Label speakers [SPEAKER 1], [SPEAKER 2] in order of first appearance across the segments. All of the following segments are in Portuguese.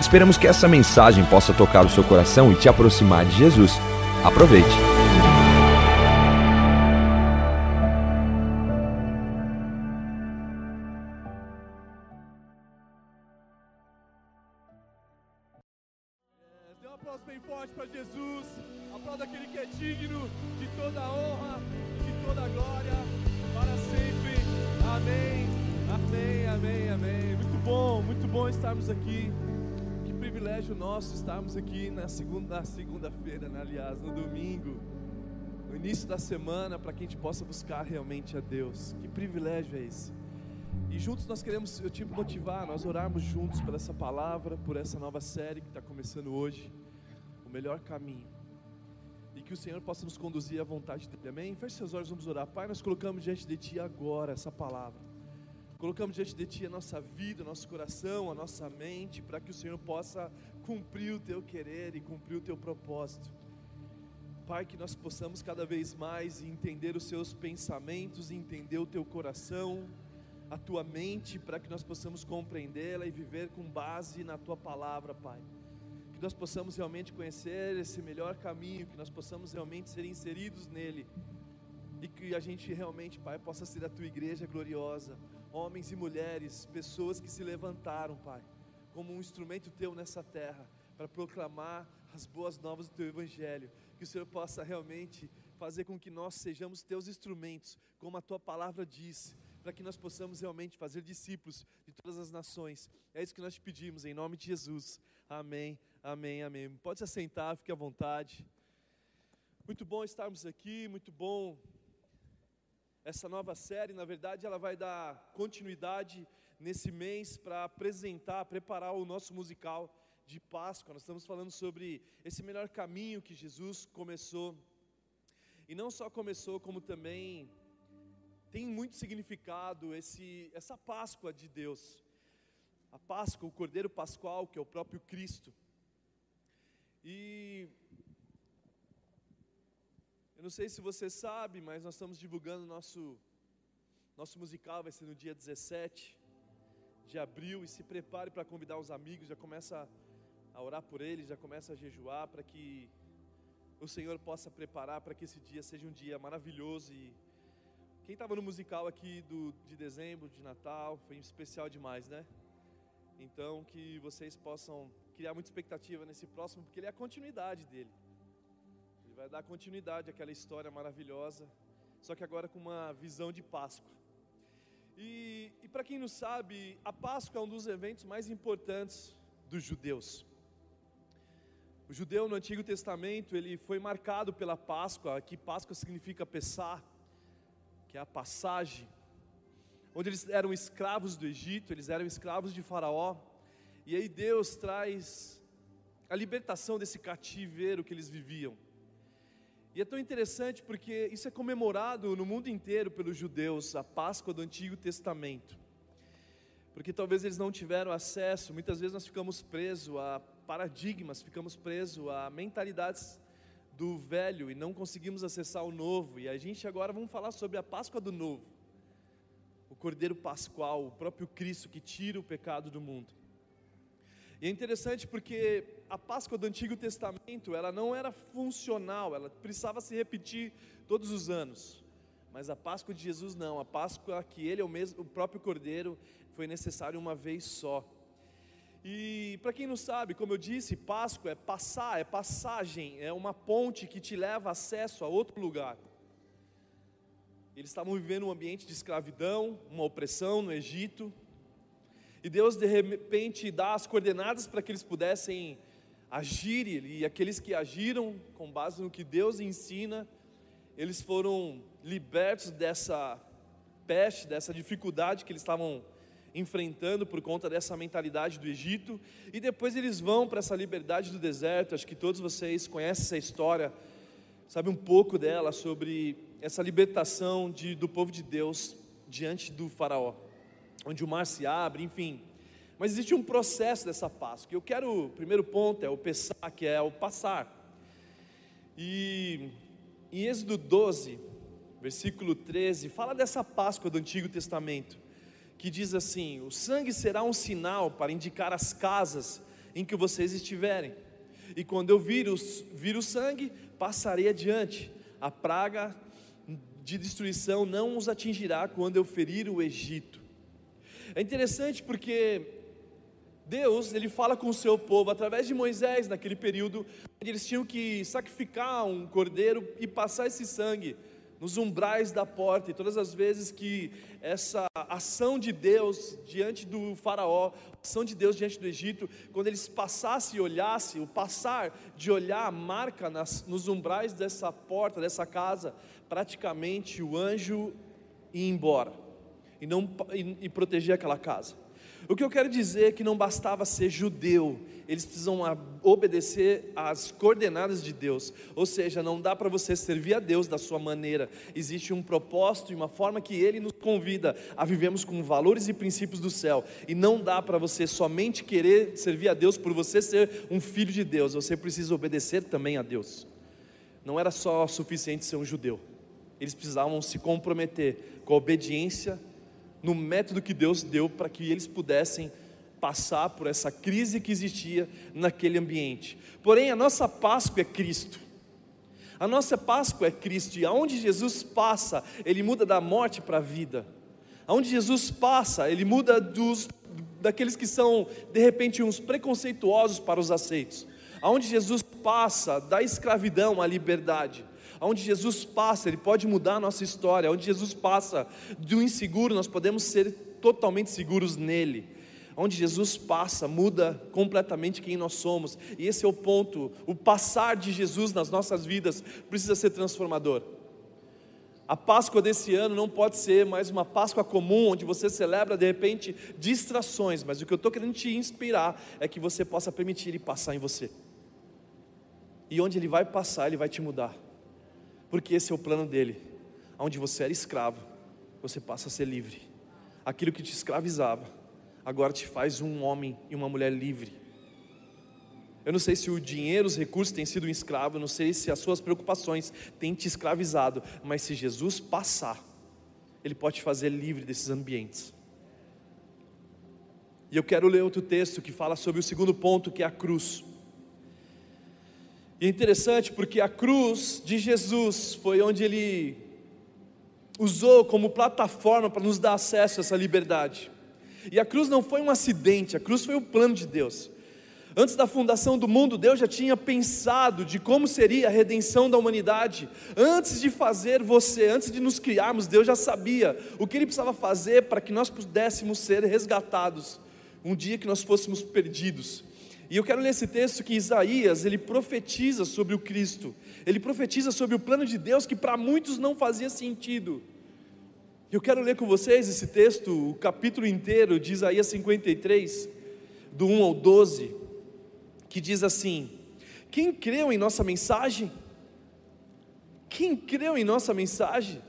[SPEAKER 1] Esperamos que essa mensagem possa tocar o seu coração e te aproximar de Jesus. Aproveite.
[SPEAKER 2] Estarmos aqui na segunda, segunda-feira, né? aliás, no domingo, no início da semana, para que a gente possa buscar realmente a Deus. Que privilégio é esse? E juntos nós queremos, eu te motivar, nós orarmos juntos por essa palavra, por essa nova série que está começando hoje, o melhor caminho. E que o Senhor possa nos conduzir à vontade dele, amém? Feche seus olhos, vamos orar. Pai, nós colocamos diante de Ti agora essa palavra. Colocamos diante de Ti a nossa vida, o nosso coração, a nossa mente, para que o Senhor possa cumprir o Teu querer e cumprir o Teu propósito. Pai, que nós possamos cada vez mais entender os Seus pensamentos, entender o Teu coração, a tua mente para que nós possamos compreendê-la e viver com base na tua palavra, Pai. Que nós possamos realmente conhecer esse melhor caminho, que nós possamos realmente ser inseridos nele e que a gente realmente, Pai, possa ser a tua igreja gloriosa, homens e mulheres, pessoas que se levantaram, Pai, como um instrumento teu nessa terra para proclamar as boas novas do teu evangelho. Que o Senhor possa realmente fazer com que nós sejamos teus instrumentos, como a tua palavra diz para que nós possamos realmente fazer discípulos de todas as nações. É isso que nós te pedimos, em nome de Jesus. Amém, amém, amém. Pode se assentar, fique à vontade. Muito bom estarmos aqui, muito bom. Essa nova série, na verdade, ela vai dar continuidade nesse mês para apresentar, preparar o nosso musical de Páscoa. Nós estamos falando sobre esse melhor caminho que Jesus começou. E não só começou, como também tem muito significado esse, essa Páscoa de Deus. A Páscoa, o Cordeiro Pascual, que é o próprio Cristo. E eu não sei se você sabe, mas nós estamos divulgando nosso nosso musical vai ser no dia 17 de abril e se prepare para convidar os amigos, já começa a orar por eles, já começa a jejuar para que o Senhor possa preparar para que esse dia seja um dia maravilhoso e quem estava no musical aqui do, de dezembro, de Natal, foi especial demais, né? Então, que vocês possam criar muita expectativa nesse próximo, porque ele é a continuidade dele. Ele vai dar continuidade àquela história maravilhosa, só que agora com uma visão de Páscoa. E, e para quem não sabe, a Páscoa é um dos eventos mais importantes dos judeus. O judeu no Antigo Testamento, ele foi marcado pela Páscoa, que Páscoa significa Pessah, que é a passagem, onde eles eram escravos do Egito, eles eram escravos de Faraó, e aí Deus traz a libertação desse cativeiro que eles viviam. E é tão interessante porque isso é comemorado no mundo inteiro pelos judeus, a Páscoa do Antigo Testamento. Porque talvez eles não tiveram acesso, muitas vezes nós ficamos presos a paradigmas, ficamos presos a mentalidades do velho e não conseguimos acessar o novo. E a gente agora vamos falar sobre a Páscoa do novo. O Cordeiro Pascual, o próprio Cristo que tira o pecado do mundo. E é interessante porque a Páscoa do Antigo Testamento, ela não era funcional, ela precisava se repetir todos os anos. Mas a Páscoa de Jesus não, a Páscoa que ele é o mesmo, o próprio Cordeiro, foi necessário uma vez só. E para quem não sabe, como eu disse, Páscoa é passar, é passagem, é uma ponte que te leva acesso a outro lugar. Eles estavam vivendo um ambiente de escravidão, uma opressão no Egito. E Deus de repente dá as coordenadas para que eles pudessem agir, e aqueles que agiram com base no que Deus ensina, eles foram libertos dessa peste, dessa dificuldade que eles estavam enfrentando por conta dessa mentalidade do Egito, e depois eles vão para essa liberdade do deserto. Acho que todos vocês conhecem essa história, sabe um pouco dela sobre essa libertação de, do povo de Deus diante do Faraó, onde o mar se abre, enfim. Mas existe um processo dessa Páscoa. Eu quero, o primeiro ponto é o Pessah, que é o passar. E em Êxodo 12, versículo 13, fala dessa Páscoa do Antigo Testamento, que diz assim: O sangue será um sinal para indicar as casas em que vocês estiverem. E quando eu vir, os, vir o sangue, passarei adiante. A praga de destruição não os atingirá quando eu ferir o Egito. É interessante porque Deus, ele fala com o seu povo através de Moisés naquele período, eles tinham que sacrificar um cordeiro e passar esse sangue nos umbrais da porta, e todas as vezes que essa ação de Deus diante do Faraó, ação de Deus diante do Egito, quando eles passassem e olhassem, o passar de olhar a marca nas, nos umbrais dessa porta, dessa casa, praticamente o anjo ia embora e, não, e, e proteger aquela casa. O que eu quero dizer é que não bastava ser judeu, eles precisam obedecer às coordenadas de Deus. Ou seja, não dá para você servir a Deus da sua maneira. Existe um propósito e uma forma que Ele nos convida a vivermos com valores e princípios do céu. E não dá para você somente querer servir a Deus por você ser um filho de Deus. Você precisa obedecer também a Deus. Não era só suficiente ser um judeu. Eles precisavam se comprometer com a obediência no método que Deus deu para que eles pudessem passar por essa crise que existia naquele ambiente. Porém, a nossa Páscoa é Cristo. A nossa Páscoa é Cristo, e aonde Jesus passa, ele muda da morte para a vida. Aonde Jesus passa, ele muda dos daqueles que são de repente uns preconceituosos para os aceitos. Aonde Jesus passa da escravidão à liberdade. Onde Jesus passa, Ele pode mudar a nossa história. Onde Jesus passa do inseguro, nós podemos ser totalmente seguros nele. Onde Jesus passa, muda completamente quem nós somos. E esse é o ponto. O passar de Jesus nas nossas vidas precisa ser transformador. A Páscoa desse ano não pode ser mais uma Páscoa comum, onde você celebra de repente distrações, mas o que eu estou querendo te inspirar é que você possa permitir Ele passar em você. E onde Ele vai passar, Ele vai te mudar porque esse é o plano dele. Onde você era escravo, você passa a ser livre. Aquilo que te escravizava, agora te faz um homem e uma mulher livre. Eu não sei se o dinheiro, os recursos têm sido um escravo, não sei se as suas preocupações têm te escravizado, mas se Jesus passar, Ele pode te fazer livre desses ambientes. E eu quero ler outro texto que fala sobre o segundo ponto, que é a cruz. E é interessante porque a cruz de Jesus foi onde ele usou como plataforma para nos dar acesso a essa liberdade. E a cruz não foi um acidente, a cruz foi o plano de Deus. Antes da fundação do mundo, Deus já tinha pensado de como seria a redenção da humanidade. Antes de fazer você, antes de nos criarmos, Deus já sabia o que Ele precisava fazer para que nós pudéssemos ser resgatados. Um dia que nós fôssemos perdidos. E eu quero ler esse texto que Isaías, ele profetiza sobre o Cristo. Ele profetiza sobre o plano de Deus que para muitos não fazia sentido. Eu quero ler com vocês esse texto, o capítulo inteiro de Isaías 53, do 1 ao 12, que diz assim: Quem creu em nossa mensagem? Quem creu em nossa mensagem?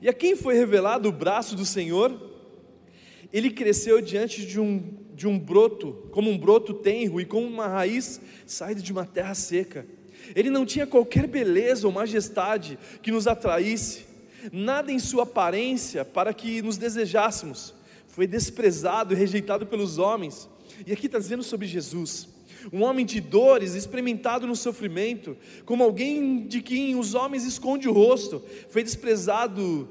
[SPEAKER 2] E a quem foi revelado o braço do Senhor? Ele cresceu diante de um, de um broto, como um broto tenro e como uma raiz saída de uma terra seca. Ele não tinha qualquer beleza ou majestade que nos atraísse, nada em sua aparência para que nos desejássemos. Foi desprezado e rejeitado pelos homens. E aqui está dizendo sobre Jesus, um homem de dores, experimentado no sofrimento, como alguém de quem os homens escondem o rosto, foi desprezado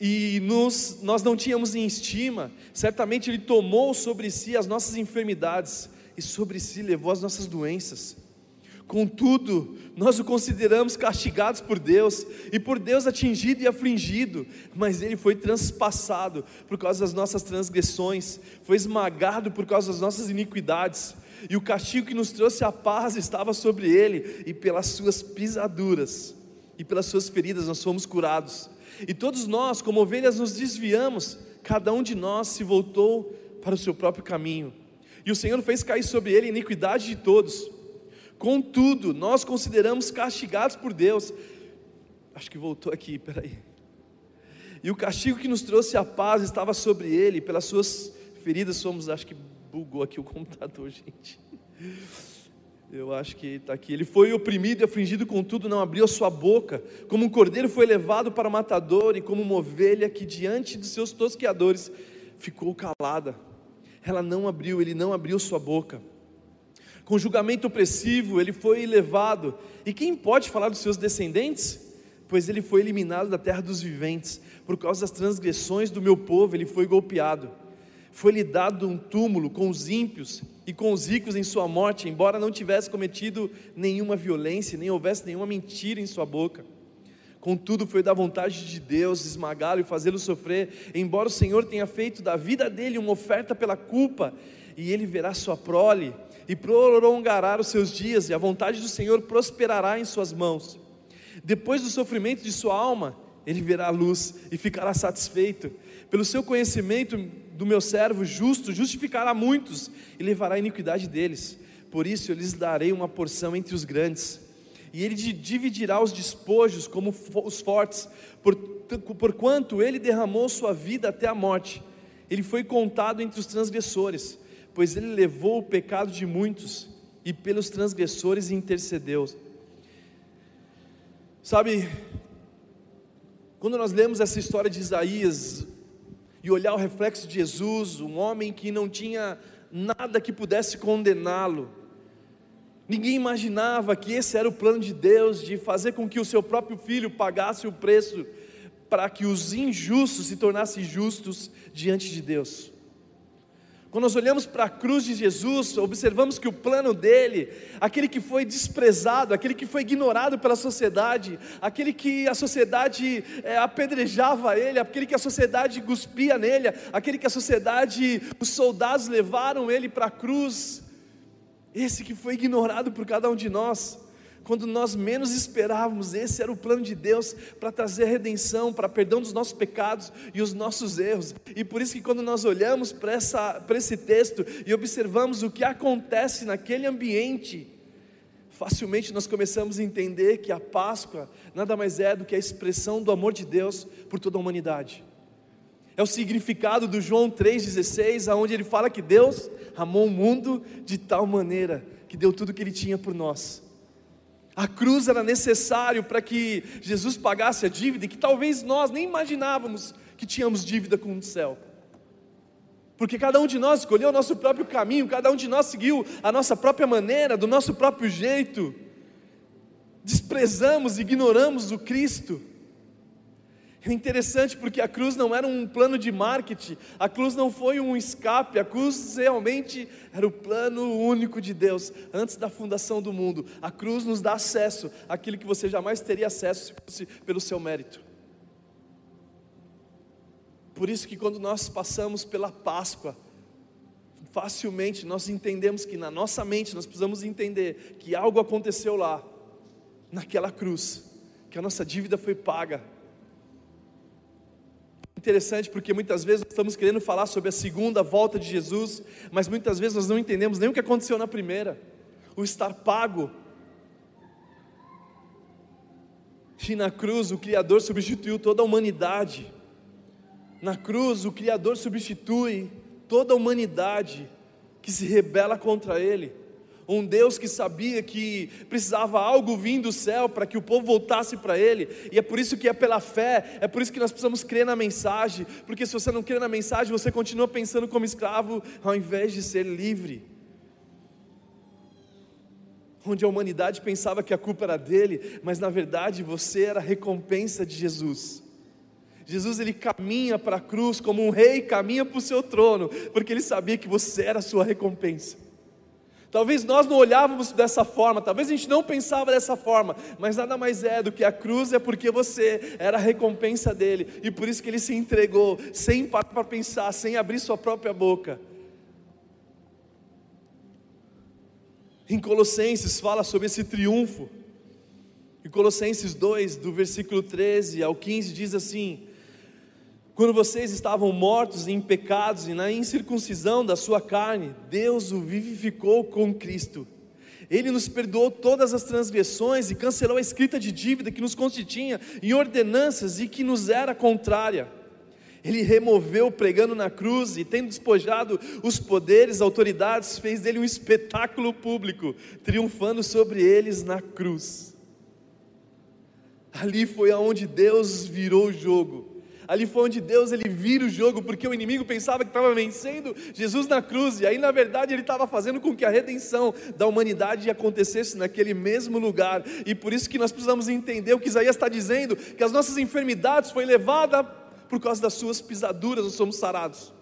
[SPEAKER 2] e nos, nós não tínhamos em estima, certamente Ele tomou sobre si as nossas enfermidades e sobre si levou as nossas doenças. Contudo, nós o consideramos castigados por Deus e por Deus atingido e afligido, mas ele foi transpassado por causa das nossas transgressões, foi esmagado por causa das nossas iniquidades, e o castigo que nos trouxe a paz estava sobre ele, e pelas suas pisaduras e pelas suas feridas nós fomos curados. E todos nós, como ovelhas, nos desviamos, cada um de nós se voltou para o seu próprio caminho, e o Senhor fez cair sobre ele a iniquidade de todos. Contudo, nós consideramos castigados por Deus. Acho que voltou aqui, peraí. E o castigo que nos trouxe a paz estava sobre ele, pelas suas feridas somos, acho que bugou aqui o computador, gente. Eu acho que está aqui. Ele foi oprimido e afligido, contudo, não abriu a sua boca. Como um cordeiro foi levado para o matador, e como uma ovelha que diante de seus tosqueadores ficou calada. Ela não abriu, ele não abriu sua boca. Com julgamento opressivo, ele foi levado. E quem pode falar dos seus descendentes? Pois ele foi eliminado da terra dos viventes. Por causa das transgressões do meu povo, ele foi golpeado foi-lhe dado um túmulo com os ímpios e com os ricos em sua morte, embora não tivesse cometido nenhuma violência, nem houvesse nenhuma mentira em sua boca. Contudo, foi da vontade de Deus esmagá-lo e fazê-lo sofrer, embora o Senhor tenha feito da vida dele uma oferta pela culpa, e ele verá sua prole e prolongará os seus dias, e a vontade do Senhor prosperará em suas mãos. Depois do sofrimento de sua alma, ele verá a luz e ficará satisfeito. Pelo seu conhecimento do meu servo justo justificará muitos e levará a iniquidade deles. Por isso eu lhes darei uma porção entre os grandes. E ele dividirá os despojos como os fortes, por, porquanto ele derramou sua vida até a morte. Ele foi contado entre os transgressores, pois ele levou o pecado de muitos e pelos transgressores intercedeu. Sabe, quando nós lemos essa história de Isaías, e olhar o reflexo de Jesus, um homem que não tinha nada que pudesse condená-lo. Ninguém imaginava que esse era o plano de Deus de fazer com que o seu próprio filho pagasse o preço para que os injustos se tornassem justos diante de Deus. Quando nós olhamos para a cruz de Jesus, observamos que o plano dele, aquele que foi desprezado, aquele que foi ignorado pela sociedade, aquele que a sociedade é, apedrejava ele, aquele que a sociedade cuspia nele, aquele que a sociedade, os soldados levaram ele para a cruz, esse que foi ignorado por cada um de nós, quando nós menos esperávamos, esse era o plano de Deus para trazer redenção, para perdão dos nossos pecados e os nossos erros. E por isso que quando nós olhamos para esse texto e observamos o que acontece naquele ambiente, facilmente nós começamos a entender que a Páscoa nada mais é do que a expressão do amor de Deus por toda a humanidade. É o significado do João 3,16, aonde ele fala que Deus amou o mundo de tal maneira que deu tudo o que ele tinha por nós a cruz era necessário para que Jesus pagasse a dívida que talvez nós nem imaginávamos que tínhamos dívida com o céu. Porque cada um de nós escolheu o nosso próprio caminho, cada um de nós seguiu a nossa própria maneira, do nosso próprio jeito. Desprezamos, ignoramos o Cristo. É interessante porque a cruz não era um plano de marketing, a cruz não foi um escape, a cruz realmente era o plano único de Deus antes da fundação do mundo. A cruz nos dá acesso àquilo que você jamais teria acesso se fosse pelo seu mérito. Por isso que quando nós passamos pela Páscoa, facilmente nós entendemos que na nossa mente nós precisamos entender que algo aconteceu lá, naquela cruz, que a nossa dívida foi paga Interessante porque muitas vezes estamos querendo falar sobre a segunda volta de Jesus, mas muitas vezes nós não entendemos nem o que aconteceu na primeira, o estar pago. E na cruz o Criador substituiu toda a humanidade. Na cruz o Criador substitui toda a humanidade que se rebela contra Ele um Deus que sabia que precisava algo vir do céu para que o povo voltasse para Ele, e é por isso que é pela fé, é por isso que nós precisamos crer na mensagem, porque se você não crê na mensagem, você continua pensando como escravo, ao invés de ser livre. Onde a humanidade pensava que a culpa era dele, mas na verdade você era a recompensa de Jesus. Jesus ele caminha para a cruz como um rei caminha para o seu trono, porque ele sabia que você era a sua recompensa. Talvez nós não olhávamos dessa forma, talvez a gente não pensava dessa forma, mas nada mais é do que a cruz é porque você era a recompensa dele, e por isso que ele se entregou, sem parar para pensar, sem abrir sua própria boca. Em Colossenses fala sobre esse triunfo. Em Colossenses 2, do versículo 13 ao 15, diz assim: Quando vocês estavam mortos em pecados e na incircuncisão da sua carne, Deus o vivificou com Cristo. Ele nos perdoou todas as transgressões e cancelou a escrita de dívida que nos constitinha em ordenanças e que nos era contrária. Ele removeu pregando na cruz e, tendo despojado os poderes, autoridades, fez dele um espetáculo público, triunfando sobre eles na cruz. Ali foi aonde Deus virou o jogo Ali foi onde Deus ele vira o jogo, porque o inimigo pensava que estava vencendo Jesus na cruz, e aí na verdade ele estava fazendo com que a redenção da humanidade acontecesse naquele mesmo lugar. E por isso que nós precisamos entender o que Isaías está dizendo, que as nossas enfermidades foi levada por causa das suas pisaduras, nós somos sarados.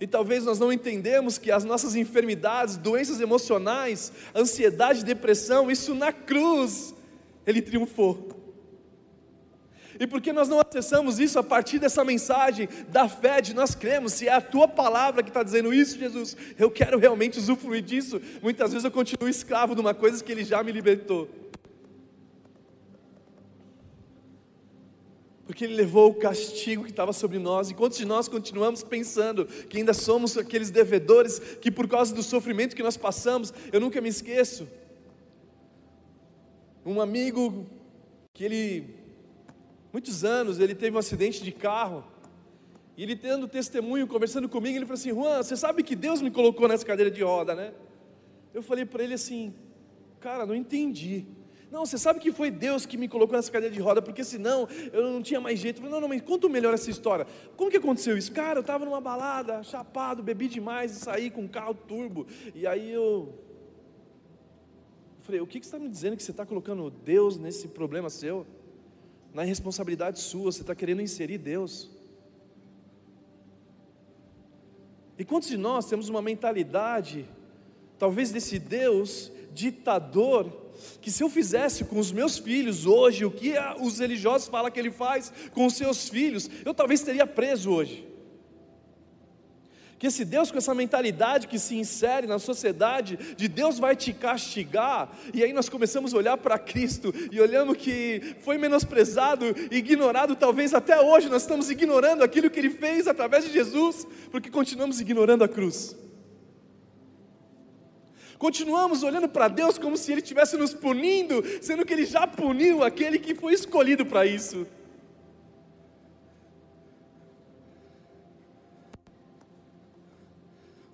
[SPEAKER 2] E talvez nós não entendemos que as nossas enfermidades, doenças emocionais, ansiedade, depressão, isso na cruz ele triunfou. E por que nós não acessamos isso a partir dessa mensagem da fé, de nós cremos, se é a tua palavra que está dizendo isso, Jesus, eu quero realmente usufruir disso. Muitas vezes eu continuo escravo de uma coisa que Ele já me libertou. Porque Ele levou o castigo que estava sobre nós, e quantos de nós continuamos pensando que ainda somos aqueles devedores que, por causa do sofrimento que nós passamos, eu nunca me esqueço. Um amigo que ele muitos anos, ele teve um acidente de carro. E ele tendo testemunho, conversando comigo, ele falou assim: Juan, você sabe que Deus me colocou nessa cadeira de roda, né? Eu falei para ele assim: Cara, não entendi. Não, você sabe que foi Deus que me colocou nessa cadeira de roda, porque senão eu não tinha mais jeito. Eu falei, não, não, mas conta melhor essa história. Como que aconteceu isso? Cara, eu estava numa balada, chapado, bebi demais e saí com um carro turbo. E aí eu. eu falei, o que, que você está me dizendo que você está colocando Deus nesse problema seu? Na irresponsabilidade sua, você está querendo inserir Deus. E quantos de nós temos uma mentalidade, talvez desse Deus ditador, que se eu fizesse com os meus filhos hoje o que os religiosos falam que ele faz com os seus filhos, eu talvez teria preso hoje que esse Deus com essa mentalidade que se insere na sociedade, de Deus vai te castigar, e aí nós começamos a olhar para Cristo e olhamos que foi menosprezado, ignorado, talvez até hoje nós estamos ignorando aquilo que Ele fez através de Jesus, porque continuamos ignorando a cruz. Continuamos olhando para Deus como se Ele estivesse nos punindo, sendo que Ele já puniu aquele que foi escolhido para isso.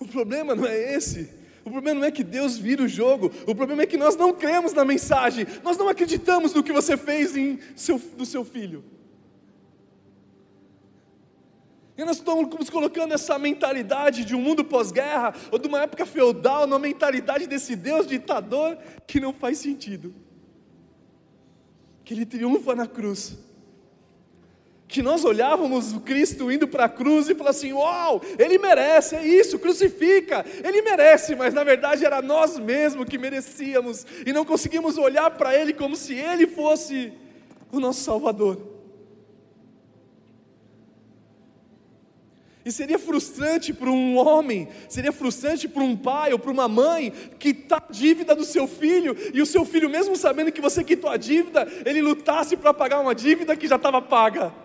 [SPEAKER 2] O problema não é esse. O problema não é que Deus vira o jogo. O problema é que nós não cremos na mensagem. Nós não acreditamos no que você fez em seu, do seu filho. E nós estamos colocando essa mentalidade de um mundo pós-guerra, ou de uma época feudal, numa mentalidade desse Deus ditador que não faz sentido. Que ele triunfa na cruz que nós olhávamos o Cristo indo para a cruz e falávamos assim: Uau, ele merece, é isso, crucifica, ele merece, mas na verdade era nós mesmos que merecíamos e não conseguimos olhar para ele como se ele fosse o nosso Salvador. E seria frustrante para um homem, seria frustrante para um pai ou para uma mãe quitar a dívida do seu filho, e o seu filho, mesmo sabendo que você quitou a dívida, ele lutasse para pagar uma dívida que já estava paga.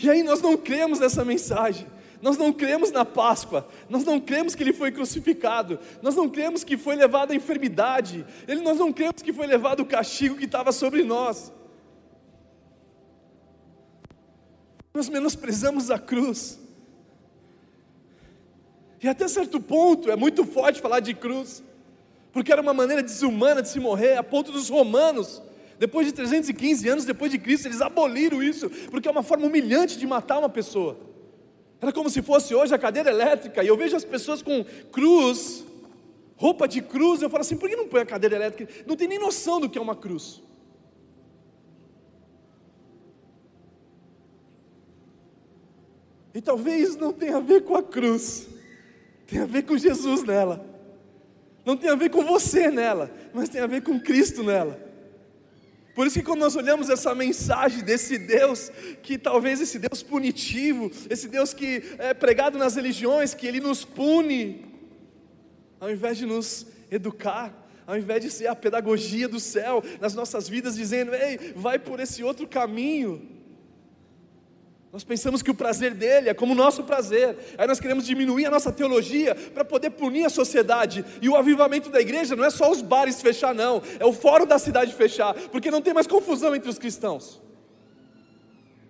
[SPEAKER 2] E aí nós não cremos nessa mensagem. Nós não cremos na Páscoa, nós não cremos que ele foi crucificado, nós não cremos que foi levado a enfermidade, ele, nós não cremos que foi levado o castigo que estava sobre nós. Nós menosprezamos a cruz, e até certo ponto é muito forte falar de cruz, porque era uma maneira desumana de se morrer, a ponto dos romanos depois de 315 anos depois de Cristo, eles aboliram isso, porque é uma forma humilhante de matar uma pessoa. Era como se fosse hoje a cadeira elétrica, e eu vejo as pessoas com cruz, roupa de cruz, eu falo assim: por que não põe a cadeira elétrica? Não tem nem noção do que é uma cruz. E talvez não tenha a ver com a cruz, tem a ver com Jesus nela. Não tem a ver com você nela, mas tem a ver com Cristo nela. Por isso que quando nós olhamos essa mensagem desse Deus, que talvez esse Deus punitivo, esse Deus que é pregado nas religiões, que ele nos pune, ao invés de nos educar, ao invés de ser a pedagogia do céu nas nossas vidas, dizendo: ei, vai por esse outro caminho. Nós pensamos que o prazer dele é como o nosso prazer. Aí nós queremos diminuir a nossa teologia para poder punir a sociedade. E o avivamento da igreja não é só os bares fechar, não. É o fórum da cidade fechar. Porque não tem mais confusão entre os cristãos.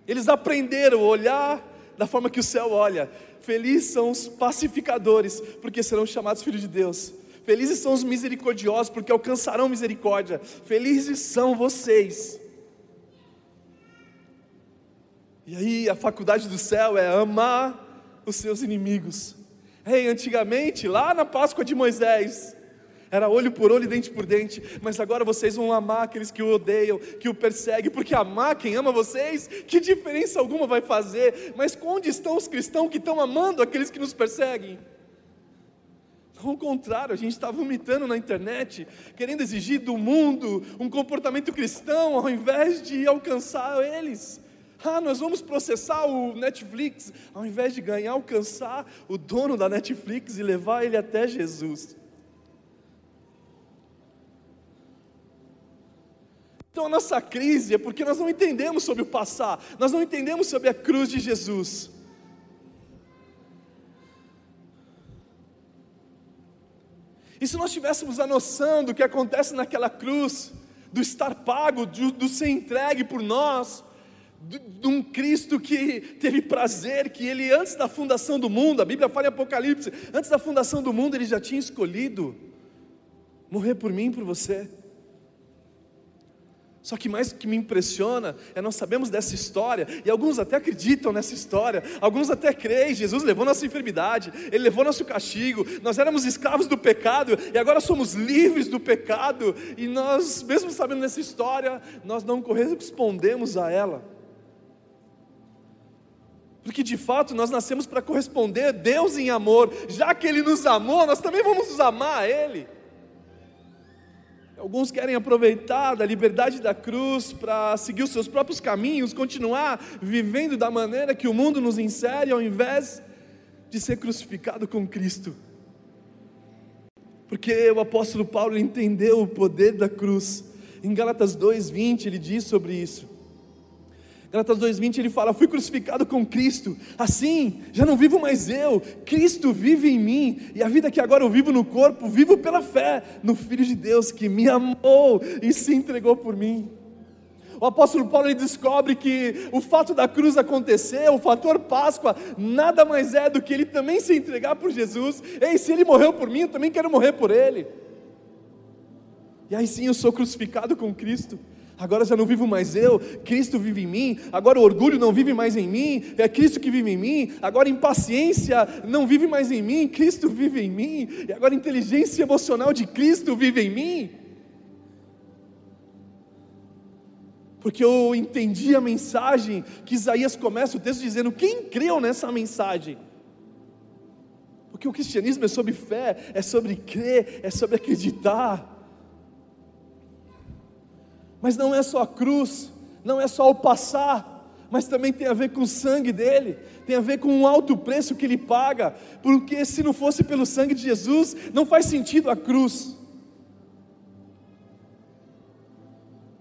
[SPEAKER 2] Eles aprenderam a olhar da forma que o céu olha. Felizes são os pacificadores, porque serão chamados filhos de Deus. Felizes são os misericordiosos, porque alcançarão misericórdia. Felizes são vocês e aí a faculdade do céu é amar os seus inimigos. Ei, antigamente, lá na Páscoa de Moisés, era olho por olho e dente por dente, mas agora vocês vão amar aqueles que o odeiam, que o perseguem, porque amar quem ama vocês, que diferença alguma vai fazer? Mas onde estão os cristãos que estão amando aqueles que nos perseguem? Ao contrário, a gente está vomitando na internet, querendo exigir do mundo um comportamento cristão, ao invés de alcançar eles. Ah, nós vamos processar o Netflix, ao invés de ganhar, alcançar o dono da Netflix e levar ele até Jesus. Então a nossa crise é porque nós não entendemos sobre o passar, nós não entendemos sobre a cruz de Jesus. E se nós tivéssemos a noção do que acontece naquela cruz, do estar pago, do, do ser entregue por nós, de um Cristo que teve prazer, que ele antes da fundação do mundo, a Bíblia fala em Apocalipse, antes da fundação do mundo ele já tinha escolhido morrer por mim por você. Só que mais que me impressiona é nós sabemos dessa história, e alguns até acreditam nessa história, alguns até creem, Jesus levou nossa enfermidade, Ele levou nosso castigo, nós éramos escravos do pecado, e agora somos livres do pecado, e nós, mesmo sabendo dessa história, nós não correspondemos a ela. Porque de fato nós nascemos para corresponder a Deus em amor, já que Ele nos amou, nós também vamos nos amar a Ele. Alguns querem aproveitar da liberdade da cruz para seguir os seus próprios caminhos, continuar vivendo da maneira que o mundo nos insere, ao invés de ser crucificado com Cristo. Porque o apóstolo Paulo entendeu o poder da cruz. Em Gálatas 2:20 ele diz sobre isso. Gálatas 2:20 ele fala: "Fui crucificado com Cristo. Assim, já não vivo mais eu, Cristo vive em mim, e a vida que agora eu vivo no corpo, vivo pela fé no filho de Deus que me amou e se entregou por mim." O apóstolo Paulo ele descobre que o fato da cruz acontecer, o fator Páscoa, nada mais é do que ele também se entregar por Jesus. Ei, se ele morreu por mim, eu também quero morrer por ele. E aí sim eu sou crucificado com Cristo. Agora já não vivo mais eu, Cristo vive em mim. Agora o orgulho não vive mais em mim, é Cristo que vive em mim. Agora impaciência não vive mais em mim, Cristo vive em mim. E agora inteligência emocional de Cristo vive em mim. Porque eu entendi a mensagem que Isaías começa o texto dizendo: quem creu nessa mensagem? Porque o cristianismo é sobre fé, é sobre crer, é sobre acreditar. Mas não é só a cruz, não é só o passar, mas também tem a ver com o sangue dele, tem a ver com um alto preço que ele paga, porque se não fosse pelo sangue de Jesus, não faz sentido a cruz.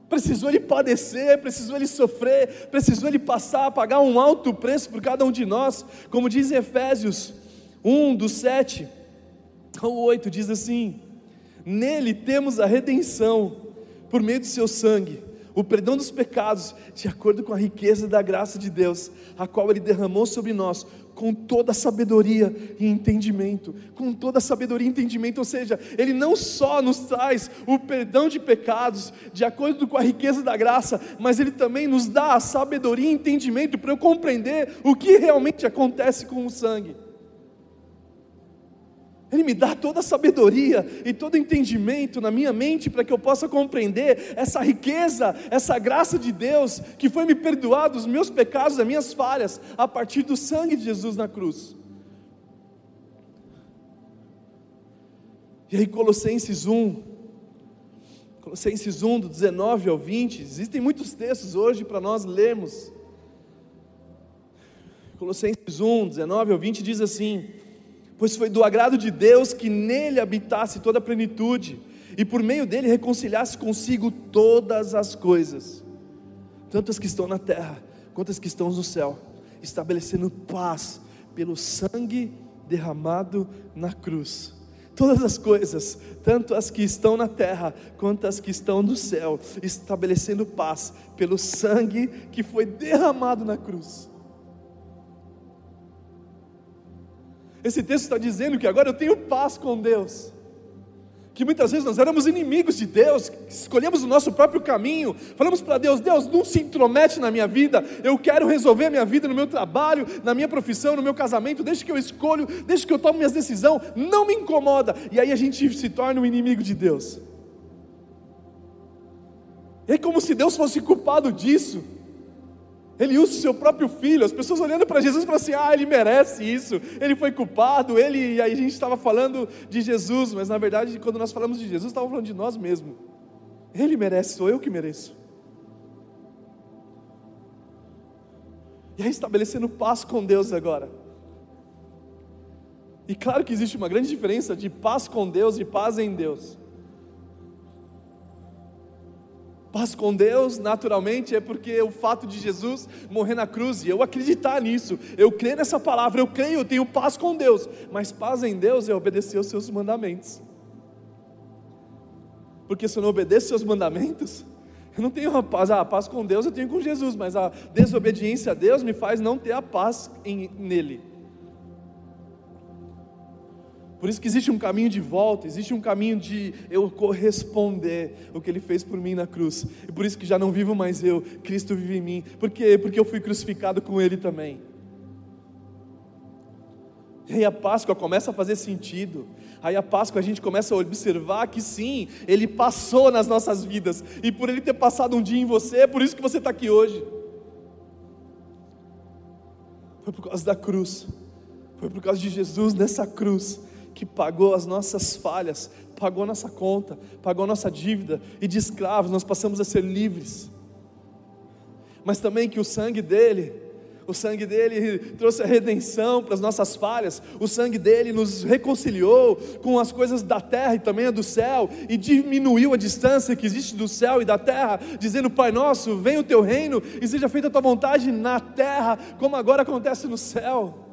[SPEAKER 2] Precisou ele padecer, precisou ele sofrer, precisou ele passar a pagar um alto preço por cada um de nós, como diz Efésios 1, do 7 ao 8, diz assim: Nele temos a redenção por meio do seu sangue, o perdão dos pecados, de acordo com a riqueza da graça de Deus, a qual Ele derramou sobre nós, com toda sabedoria e entendimento, com toda sabedoria e entendimento, ou seja, Ele não só nos traz o perdão de pecados, de acordo com a riqueza da graça, mas Ele também nos dá a sabedoria e entendimento para eu compreender o que realmente acontece com o sangue. Ele me dá toda a sabedoria e todo entendimento na minha mente para que eu possa compreender essa riqueza, essa graça de Deus que foi me perdoado os meus pecados, as minhas falhas, a partir do sangue de Jesus na cruz. E aí, Colossenses 1, Colossenses 1, do 19 ao 20, existem muitos textos hoje para nós lermos. Colossenses 1, 19 ao 20 diz assim: pois foi do agrado de Deus que nele habitasse toda a plenitude, e por meio dele reconciliasse consigo todas as coisas, tanto as que estão na terra quanto as que estão no céu, estabelecendo paz pelo sangue derramado na cruz. Todas as coisas, tanto as que estão na terra quanto as que estão no céu, estabelecendo paz pelo sangue que foi derramado na cruz. Esse texto está dizendo que agora eu tenho paz com Deus que muitas vezes nós éramos inimigos de Deus, escolhemos o nosso próprio caminho, falamos para Deus: Deus, não se intromete na minha vida, eu quero resolver a minha vida no meu trabalho, na minha profissão, no meu casamento, deixa que eu escolho, deixa que eu tomo minhas decisões, não me incomoda, e aí a gente se torna um inimigo de Deus. É como se Deus fosse culpado disso. Ele usa o seu próprio filho, as pessoas olhando para Jesus falam assim: ah, ele merece isso, ele foi culpado, ele. E aí a gente estava falando de Jesus, mas na verdade, quando nós falamos de Jesus, estávamos falando de nós mesmos. Ele merece, sou eu que mereço. E aí estabelecendo paz com Deus agora. E claro que existe uma grande diferença de paz com Deus e paz em Deus. Paz com Deus, naturalmente, é porque o fato de Jesus morrer na cruz, e eu acreditar nisso, eu creio nessa palavra, eu creio, eu tenho paz com Deus, mas paz em Deus é obedecer os seus mandamentos. Porque se eu não obedeço os seus mandamentos, eu não tenho a paz, ah, a paz com Deus eu tenho com Jesus, mas a desobediência a Deus me faz não ter a paz em, nele. Por isso que existe um caminho de volta, existe um caminho de eu corresponder o que ele fez por mim na cruz. E por isso que já não vivo mais eu, Cristo vive em mim. Por quê? Porque eu fui crucificado com ele também. E aí a Páscoa começa a fazer sentido. Aí a Páscoa a gente começa a observar que sim, ele passou nas nossas vidas. E por ele ter passado um dia em você, é por isso que você está aqui hoje. Foi por causa da cruz. Foi por causa de Jesus nessa cruz que pagou as nossas falhas, pagou nossa conta, pagou nossa dívida, e de escravos nós passamos a ser livres. Mas também que o sangue dele, o sangue dele trouxe a redenção para as nossas falhas, o sangue dele nos reconciliou com as coisas da terra e também a do céu, e diminuiu a distância que existe do céu e da terra, dizendo: Pai nosso, venha o teu reino e seja feita a tua vontade na terra, como agora acontece no céu.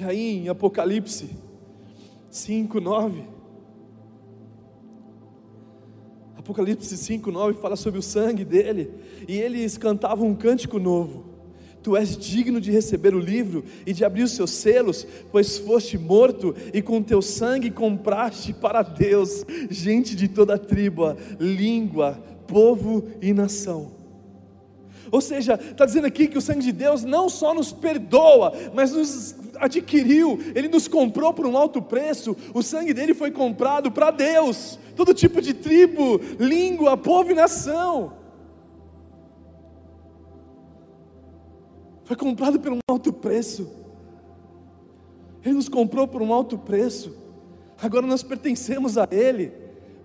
[SPEAKER 2] Já em Apocalipse 5, 9. Apocalipse 5, 9 fala sobre o sangue dele. E eles cantavam um cântico novo. Tu és digno de receber o livro e de abrir os seus selos, pois foste morto e com teu sangue compraste para Deus gente de toda tribo, língua, povo e nação. Ou seja, está dizendo aqui que o sangue de Deus não só nos perdoa, mas nos adquiriu, Ele nos comprou por um alto preço, o sangue dele foi comprado para Deus, todo tipo de tribo, língua, povo e nação. Foi comprado por um alto preço. Ele nos comprou por um alto preço. Agora nós pertencemos a Ele.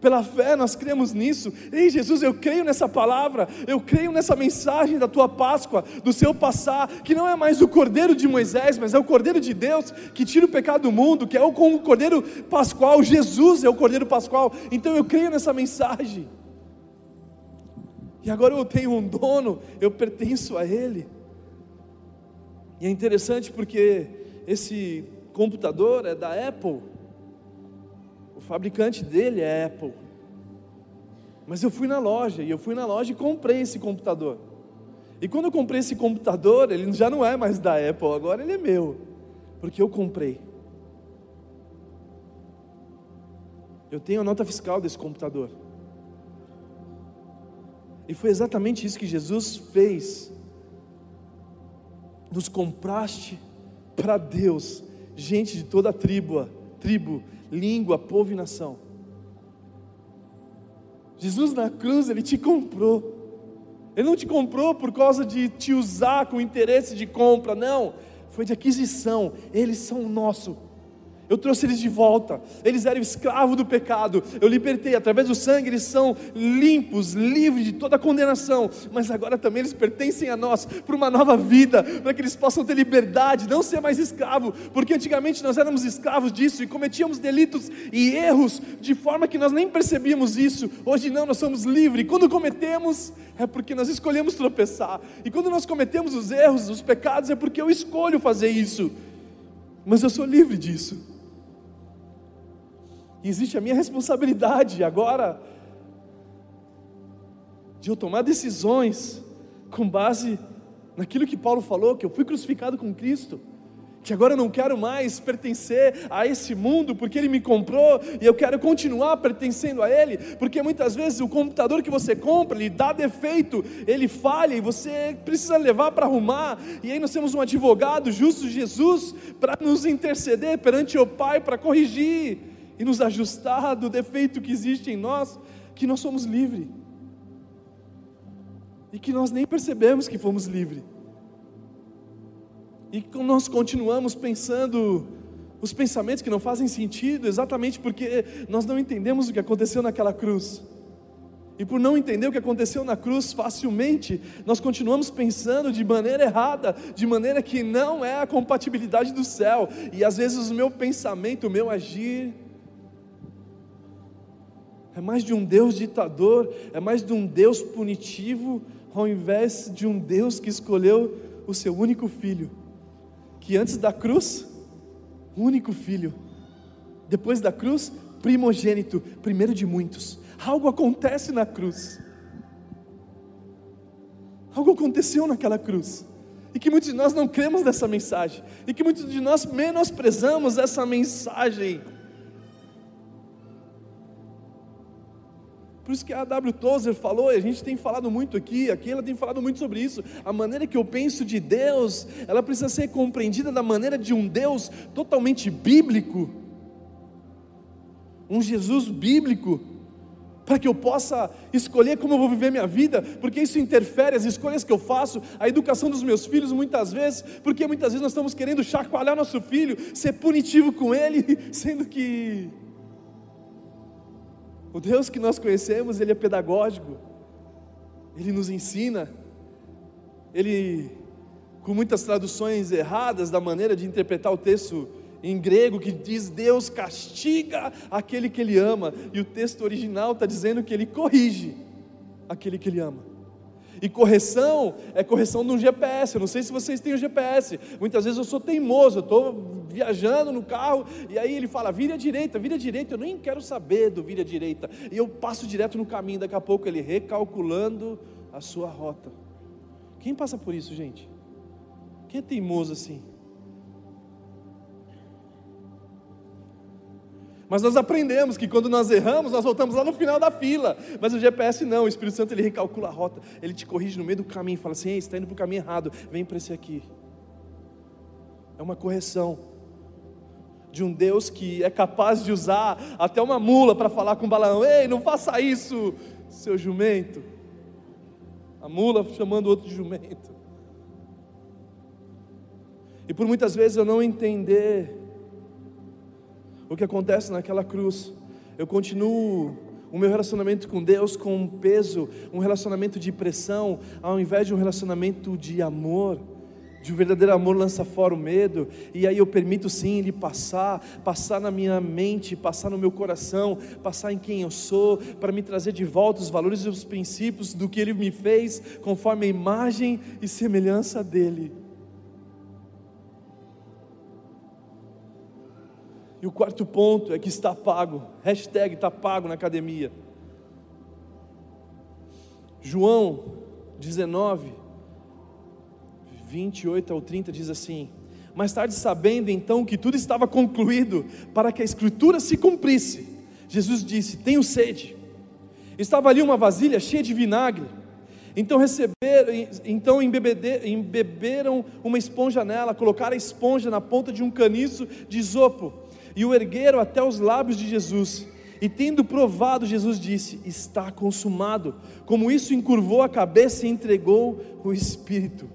[SPEAKER 2] Pela fé nós cremos nisso. Ei, Jesus, eu creio nessa palavra, eu creio nessa mensagem da tua Páscoa, do seu passar, que não é mais o cordeiro de Moisés, mas é o cordeiro de Deus que tira o pecado do mundo, que é o cordeiro pascual. Jesus é o cordeiro pascual. Então eu creio nessa mensagem. E agora eu tenho um dono, eu pertenço a Ele. E é interessante porque esse computador é da Apple. Fabricante dele é Apple. Mas eu fui na loja, e eu fui na loja e comprei esse computador. E quando eu comprei esse computador, ele já não é mais da Apple, agora ele é meu, porque eu comprei. Eu tenho a nota fiscal desse computador. E foi exatamente isso que Jesus fez. Nos compraste para Deus, gente de toda a tribo, tribo, língua, povo e nação. Jesus na cruz, Ele te comprou. Ele não te comprou por causa de te usar com interesse de compra, não. Foi de aquisição. Eles são nosso. Eu trouxe eles de volta. Eles eram escravos do pecado. Eu libertei. Através do sangue, eles são limpos, livres de toda condenação. Mas agora também eles pertencem a nós para uma nova vida, para que eles possam ter liberdade, não ser mais escravo. Porque antigamente nós éramos escravos disso e cometíamos delitos e erros de forma que nós nem percebíamos isso. Hoje não, nós somos livres. Quando cometemos, é porque nós escolhemos tropeçar. E quando nós cometemos os erros, os pecados, é porque eu escolho fazer isso. Mas eu sou livre disso. Existe a minha responsabilidade agora de eu tomar decisões com base naquilo que Paulo falou, que eu fui crucificado com Cristo, que agora eu não quero mais pertencer a esse mundo porque ele me comprou e eu quero continuar pertencendo a ele, porque muitas vezes o computador que você compra, ele dá defeito, ele falha e você precisa levar para arrumar, e aí nós temos um advogado justo Jesus para nos interceder perante o Pai para corrigir e nos ajustar do defeito que existe em nós, que nós somos livres. E que nós nem percebemos que fomos livres. E que nós continuamos pensando os pensamentos que não fazem sentido, exatamente porque nós não entendemos o que aconteceu naquela cruz. E por não entender o que aconteceu na cruz facilmente, nós continuamos pensando de maneira errada, de maneira que não é a compatibilidade do céu. E às vezes o meu pensamento, o meu agir, é mais de um Deus ditador, é mais de um Deus punitivo, ao invés de um Deus que escolheu o seu único filho, que antes da cruz, único filho, depois da cruz, primogênito, primeiro de muitos. Algo acontece na cruz. Algo aconteceu naquela cruz. E que muitos de nós não cremos nessa mensagem. E que muitos de nós menosprezamos essa mensagem. Por isso que a W. Tozer falou, e a gente tem falado muito aqui, aqui ela tem falado muito sobre isso. A maneira que eu penso de Deus, ela precisa ser compreendida da maneira de um Deus totalmente bíblico, um Jesus bíblico, para que eu possa escolher como eu vou viver minha vida, porque isso interfere as escolhas que eu faço, a educação dos meus filhos muitas vezes, porque muitas vezes nós estamos querendo chacoalhar nosso filho, ser punitivo com ele, sendo que o Deus que nós conhecemos, Ele é pedagógico, Ele nos ensina, Ele, com muitas traduções erradas da maneira de interpretar o texto em grego, que diz Deus castiga aquele que Ele ama, e o texto original está dizendo que Ele corrige aquele que Ele ama. E correção é correção de um GPS. Eu não sei se vocês têm o GPS. Muitas vezes eu sou teimoso, eu estou viajando no carro e aí ele fala, vira à direita, vira à direita. Eu nem quero saber do vira à direita. E eu passo direto no caminho, daqui a pouco ele recalculando a sua rota. Quem passa por isso, gente? Quem é teimoso assim? Mas nós aprendemos que quando nós erramos, nós voltamos lá no final da fila. Mas o GPS não, o Espírito Santo ele recalcula a rota, ele te corrige no meio do caminho, fala assim: Ei, você está indo para o caminho errado, vem para esse aqui. É uma correção de um Deus que é capaz de usar até uma mula para falar com o Balaão: Ei, não faça isso, seu jumento. A mula chamando o outro de jumento. E por muitas vezes eu não entender o que acontece naquela cruz. Eu continuo o meu relacionamento com Deus com um peso, um relacionamento de pressão, ao invés de um relacionamento de amor. De um verdadeiro amor lança fora o medo, e aí eu permito sim ele passar, passar na minha mente, passar no meu coração, passar em quem eu sou, para me trazer de volta os valores e os princípios do que ele me fez, conforme a imagem e semelhança dele. E o quarto ponto é que está pago. Hashtag está pago na academia. João 19, 28 ao 30 diz assim: Mais tarde, sabendo então que tudo estava concluído, para que a Escritura se cumprisse, Jesus disse: Tenho sede. Estava ali uma vasilha cheia de vinagre. Então receberam, então embeberam uma esponja nela, colocaram a esponja na ponta de um caniço de isopo e o ergueram até os lábios de Jesus. E tendo provado, Jesus disse: Está consumado. Como isso encurvou a cabeça e entregou o Espírito.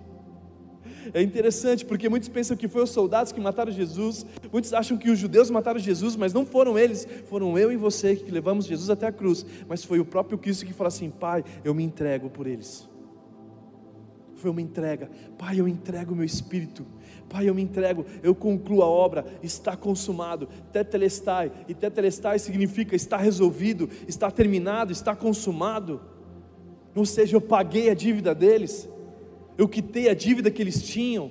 [SPEAKER 2] É interessante porque muitos pensam que foi os soldados que mataram Jesus, muitos acham que os judeus mataram Jesus, mas não foram eles, foram eu e você que levamos Jesus até a cruz, mas foi o próprio Cristo que falou assim: Pai, eu me entrego por eles. Foi uma entrega, Pai, eu entrego o meu espírito, Pai, eu me entrego, eu concluo a obra, está consumado, tetelestai, e tetelestai significa está resolvido, está terminado, está consumado. Ou seja, eu paguei a dívida deles, eu quitei a dívida que eles tinham.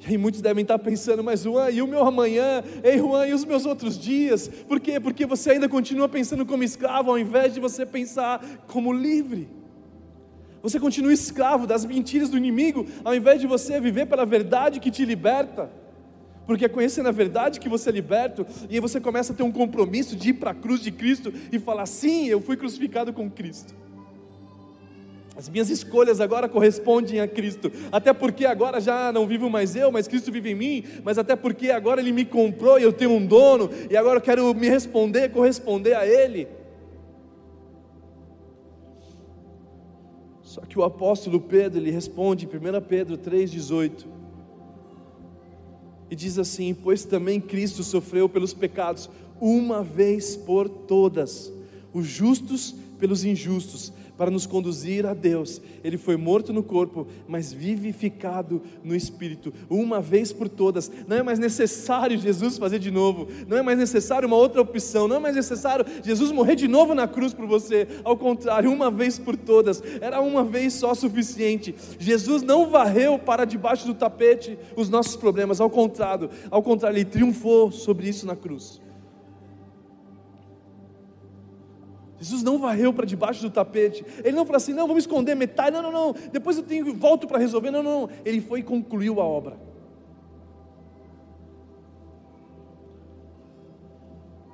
[SPEAKER 2] E aí muitos devem estar pensando, mas Juan, e o meu amanhã? Ei Juan, e os meus outros dias? Por quê? Porque você ainda continua pensando como escravo, ao invés de você pensar como livre. Você continua escravo das mentiras do inimigo, ao invés de você viver pela verdade que te liberta. Porque é conhecendo a verdade que você é liberto, e aí você começa a ter um compromisso de ir para a cruz de Cristo e falar: sim, eu fui crucificado com Cristo. As minhas escolhas agora correspondem a Cristo, até porque agora já não vivo mais eu, mas Cristo vive em mim, mas até porque agora Ele me comprou e eu tenho um dono, e agora eu quero me responder, corresponder a Ele. Só que o apóstolo Pedro, ele responde em 1 Pedro 3,18, e diz assim: Pois também Cristo sofreu pelos pecados, uma vez por todas, os justos pelos injustos, para nos conduzir a Deus. Ele foi morto no corpo, mas vivificado no espírito, uma vez por todas. Não é mais necessário Jesus fazer de novo, não é mais necessário uma outra opção, não é mais necessário Jesus morrer de novo na cruz por você. Ao contrário, uma vez por todas, era uma vez só suficiente. Jesus não varreu para debaixo do tapete os nossos problemas, ao contrário, ao contrário, ele triunfou sobre isso na cruz. Jesus não varreu para debaixo do tapete. Ele não falou assim, não, vamos esconder metade. Não, não, não. Depois eu tenho volto para resolver. Não, não, não. Ele foi e concluiu a obra.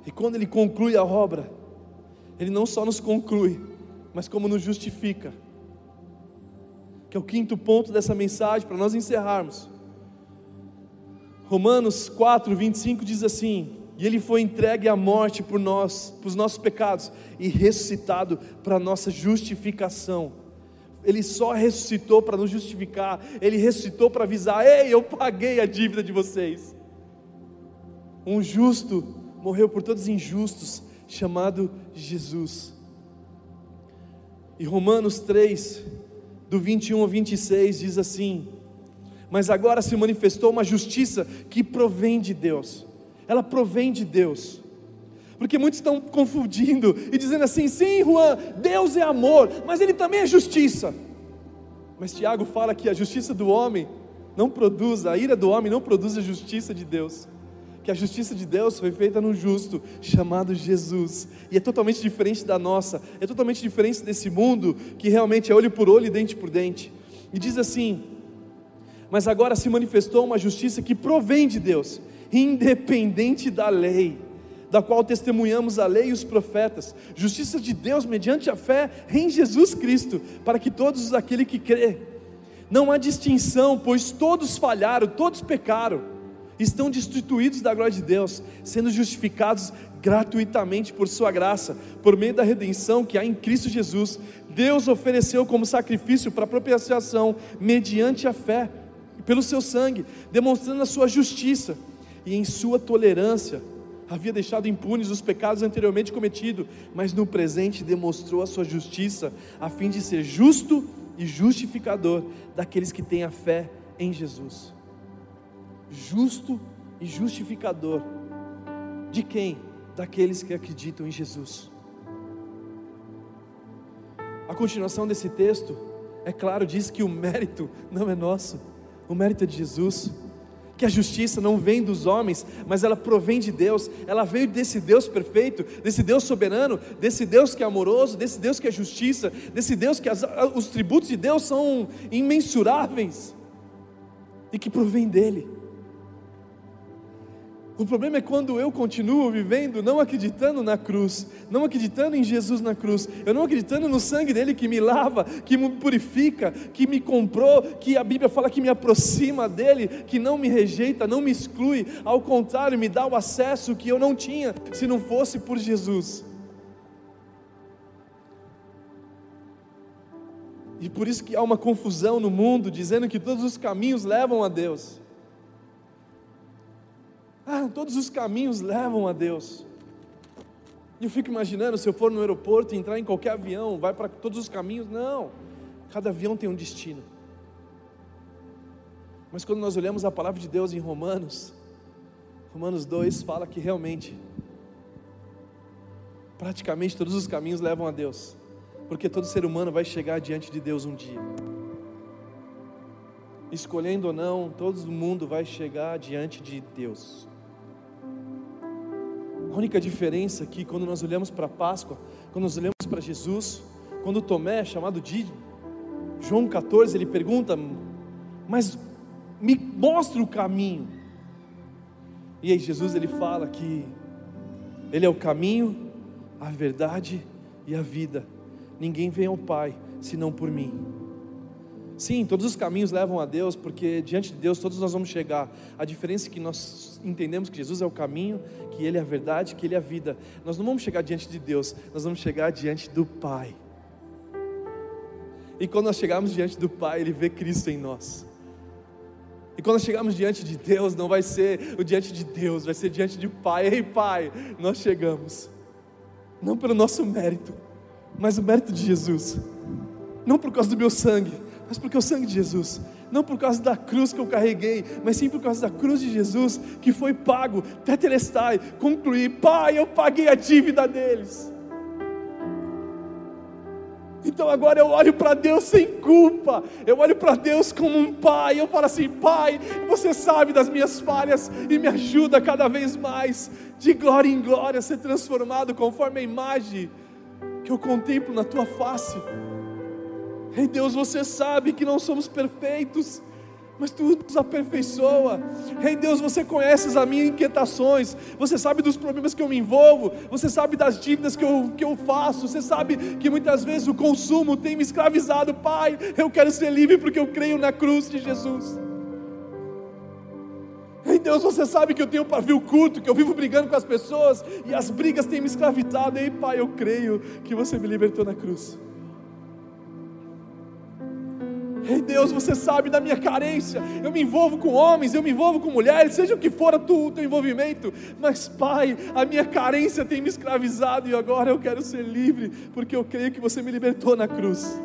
[SPEAKER 2] E quando ele conclui a obra, ele não só nos conclui, mas como nos justifica. Que é o quinto ponto dessa mensagem para nós encerrarmos. Romanos 4, 25 diz assim: e ele foi entregue à morte por nós, por os nossos pecados, e ressuscitado para a nossa justificação. Ele só ressuscitou para nos justificar, ele ressuscitou para avisar: ei, eu paguei a dívida de vocês. Um justo morreu por todos os injustos, chamado Jesus. E Romanos 3, do 21 ao 26, diz assim: Mas agora se manifestou uma justiça que provém de Deus ela provém de Deus. Porque muitos estão confundindo e dizendo assim: sim, Juan, Deus é amor, mas Ele também é justiça. Mas Tiago fala que a justiça do homem não produz, a ira do homem não produz a justiça de Deus. Que a justiça de Deus foi feita no justo, chamado Jesus. E é totalmente diferente da nossa, é totalmente diferente desse mundo que realmente é olho por olho e dente por dente. E diz assim: Mas agora se manifestou uma justiça que provém de Deus independente da lei, da qual testemunhamos a lei e os profetas, justiça de Deus mediante a fé em Jesus Cristo, para que todos aquele que crê, não há distinção, pois todos falharam, todos pecaram, estão destituídos da glória de Deus, sendo justificados gratuitamente por Sua graça, por meio da redenção que há em Cristo Jesus. Deus ofereceu como sacrifício para propiciação, mediante a fé, pelo seu sangue, demonstrando a Sua justiça e em sua tolerância havia deixado impunes os pecados anteriormente cometidos, mas no presente demonstrou a sua justiça, a fim de ser justo e justificador daqueles que têm a fé em Jesus. Justo e justificador de quem? Daqueles que acreditam em Jesus. A continuação desse texto, é claro, diz que o mérito não é nosso, o mérito é de Jesus que a justiça não vem dos homens, mas ela provém de Deus, ela veio desse Deus perfeito, desse Deus soberano, desse Deus que é amoroso, desse Deus que é justiça, desse Deus que as, os tributos de Deus são imensuráveis e que provém dEle. O problema é quando eu continuo vivendo não acreditando na cruz, não acreditando em Jesus na cruz, eu não acreditando no sangue dele que me lava, que me purifica, que me comprou, que a Bíblia fala que me aproxima dele, que não me rejeita, não me exclui, ao contrário, me dá o acesso que eu não tinha se não fosse por Jesus. E por isso que há uma confusão no mundo, dizendo que todos os caminhos levam a Deus. Ah, todos os caminhos levam a Deus. E eu fico imaginando, se eu for no aeroporto entrar em qualquer avião, vai para todos os caminhos. Não, cada avião tem um destino. Mas quando nós olhamos a palavra de Deus em Romanos, Romanos 2 fala que realmente, praticamente todos os caminhos levam a Deus, porque todo ser humano vai chegar diante de Deus um dia. Escolhendo ou não, todo mundo vai chegar diante de Deus. A única diferença aqui, quando nós olhamos para a Páscoa, quando nós olhamos para Jesus, quando Tomé, chamado de João 14, ele pergunta: Mas me mostre o caminho. E aí Jesus ele fala que ele é o caminho, a verdade e a vida. Ninguém vem ao Pai senão por mim. Sim, todos os caminhos levam a Deus, porque diante de Deus todos nós vamos chegar. A diferença é que nós entendemos que Jesus é o caminho, que Ele é a verdade, que Ele é a vida. Nós não vamos chegar diante de Deus, nós vamos chegar diante do Pai. E quando nós chegarmos diante do Pai, Ele vê Cristo em nós. E quando chegamos diante de Deus, não vai ser o diante de Deus, vai ser diante de Pai. Ei, Pai, nós chegamos. Não pelo nosso mérito, mas o mérito de Jesus. Não por causa do meu sangue, mas porque o sangue de Jesus. Não por causa da cruz que eu carreguei, mas sim por causa da cruz de Jesus que foi pago, tetelestai, concluir. Pai, eu paguei a dívida deles. Então agora eu olho para Deus sem culpa, eu olho para Deus como um pai, eu falo assim: Pai, você sabe das minhas falhas e me ajuda cada vez mais, de glória em glória, a ser transformado conforme a imagem que eu contemplo na tua face. Ei Deus, você sabe que não somos perfeitos, mas tu nos aperfeiçoa. Rei Deus, você conhece as minhas inquietações, você sabe dos problemas que eu me envolvo, você sabe das dívidas que eu, que eu faço, você sabe que muitas vezes o consumo tem me escravizado. Pai, eu quero ser livre porque eu creio na cruz de Jesus. Rei Deus, você sabe que eu tenho pavio curto, que eu vivo brigando com as pessoas e as brigas têm me escravizado. Ei, Pai, eu creio que você me libertou na cruz. Ei Deus, você sabe da minha carência. Eu me envolvo com homens, eu me envolvo com mulheres, seja o que for o teu envolvimento. Mas, Pai, a minha carência tem me escravizado e agora eu quero ser livre, porque eu creio que você me libertou na cruz.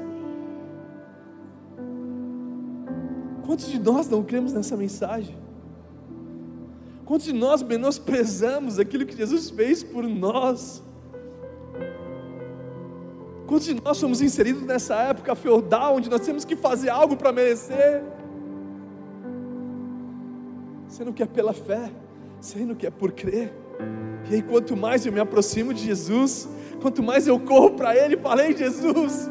[SPEAKER 2] Quantos de nós não cremos nessa mensagem? Quantos de nós menosprezamos aquilo que Jesus fez por nós? Quantos de nós somos inseridos nessa época feudal, onde nós temos que fazer algo para merecer? Sendo que é pela fé, sendo que é por crer. E aí, quanto mais eu me aproximo de Jesus, quanto mais eu corro para Ele, falei: Jesus,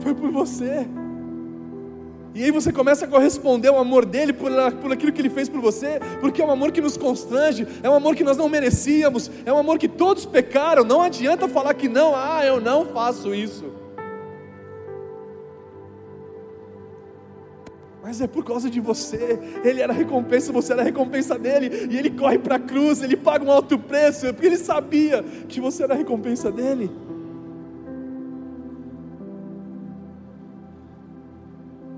[SPEAKER 2] foi por você. E aí você começa a corresponder ao amor dele por, por aquilo que ele fez por você, porque é um amor que nos constrange, é um amor que nós não merecíamos, é um amor que todos pecaram. Não adianta falar que não, ah, eu não faço isso. Mas é por causa de você, ele era a recompensa, você era a recompensa dele, e ele corre para a cruz, ele paga um alto preço, porque ele sabia que você era a recompensa dele.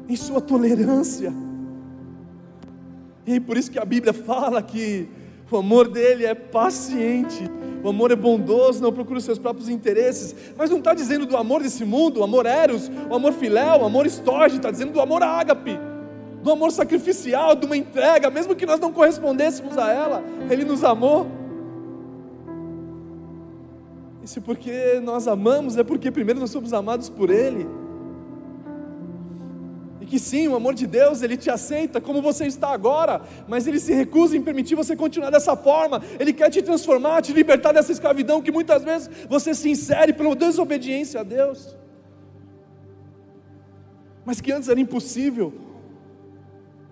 [SPEAKER 2] Em sua tolerância. E por isso que a Bíblia fala que o amor dele é paciente, o amor é bondoso, não procura os seus próprios interesses, mas não está dizendo do amor desse mundo, o amor eros, o amor filéu, o amor estorge, está dizendo do amor ágape, do amor sacrificial, de uma entrega, mesmo que nós não correspondêssemos a ela, ele nos amou. E se porque nós amamos, é porque primeiro nós somos amados por Ele. Que sim, o amor de Deus, ele te aceita como você está agora, mas ele se recusa em permitir você continuar dessa forma. Ele quer te transformar, te libertar dessa escravidão que muitas vezes você se insere pela desobediência a Deus. Mas que antes era impossível.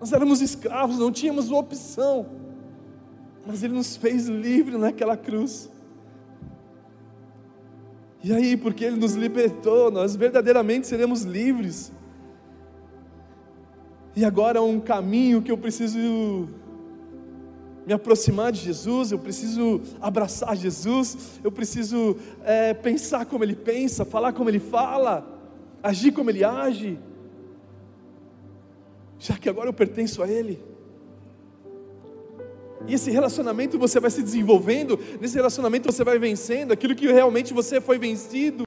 [SPEAKER 2] Nós éramos escravos, não tínhamos opção. Mas ele nos fez livre naquela cruz. E aí, porque ele nos libertou, nós verdadeiramente seremos livres. E agora é um caminho que eu preciso me aproximar de Jesus, eu preciso abraçar Jesus, eu preciso é, pensar como Ele pensa, falar como Ele fala. agir como Ele age, já que agora eu pertenço a Ele. E esse relacionamento você vai se desenvolvendo, nesse relacionamento você vai vencendo aquilo que realmente você foi vencido.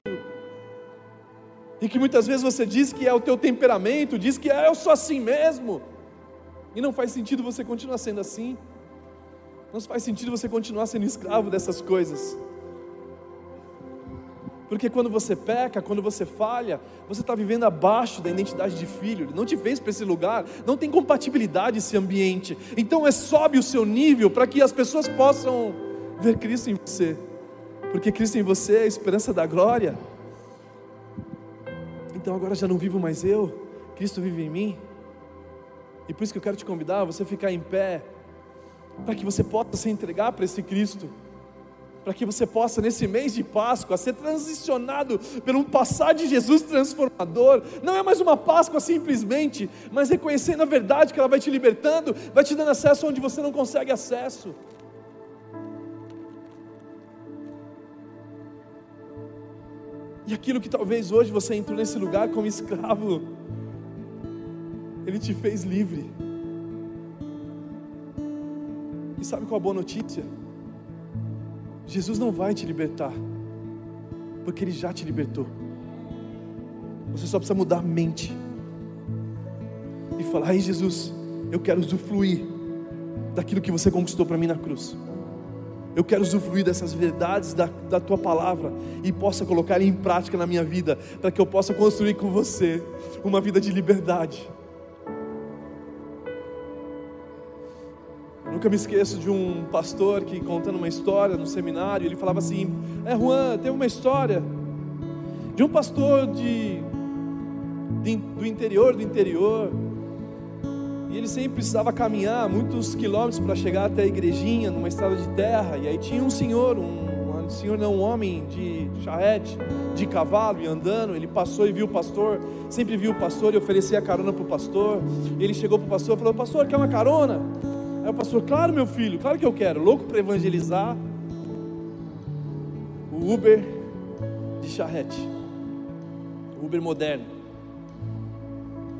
[SPEAKER 2] E que muitas vezes você diz que é o teu temperamento, diz que é eu sou assim mesmo. E não faz sentido você continuar sendo assim. Não faz sentido você continuar sendo escravo dessas coisas. Porque quando você peca, quando você falha, você está vivendo abaixo da identidade de filho. Ele não te fez para esse lugar, não tem compatibilidade esse ambiente. Então é sobe o seu nível para que as pessoas possam ver Cristo em você. Porque Cristo em você é a esperança da glória. Então agora já não vivo mais eu, Cristo vive em mim. E por isso que eu quero te convidar a você ficar em pé, para que você possa se entregar para esse Cristo para que você possa, nesse mês de Páscoa, ser transicionado por um passar de Jesus transformador. Não é mais uma Páscoa simplesmente, mas reconhecendo a verdade que ela vai te libertando, vai te dando acesso onde você não consegue acesso. E aquilo que talvez hoje você entrou nesse lugar como escravo, Ele te fez livre. E sabe qual a boa notícia? Jesus não vai te libertar, porque Ele já te libertou. Você só precisa mudar a mente e falar: Ai, Jesus, eu quero usufruir daquilo que você conquistou para mim na cruz. Eu quero usufruir dessas verdades da, da tua palavra e possa colocar em prática na minha vida, para que eu possa construir com você uma vida de liberdade. Nunca me esqueço de um pastor que contando uma história no seminário, ele falava assim: É Juan, tem uma história de um pastor de, de, do interior do interior, e ele sempre precisava caminhar muitos quilômetros para chegar até a igrejinha numa estrada de terra, e aí tinha um senhor, um, um senhor não, um homem de charrete, de cavalo e andando, ele passou e viu o pastor, sempre viu o pastor e oferecia carona para o pastor, ele chegou para o pastor e falou: Pastor, quer uma carona? Aí o pastor, claro, meu filho, claro que eu quero. Louco para evangelizar. O Uber de charrete. Uber moderno.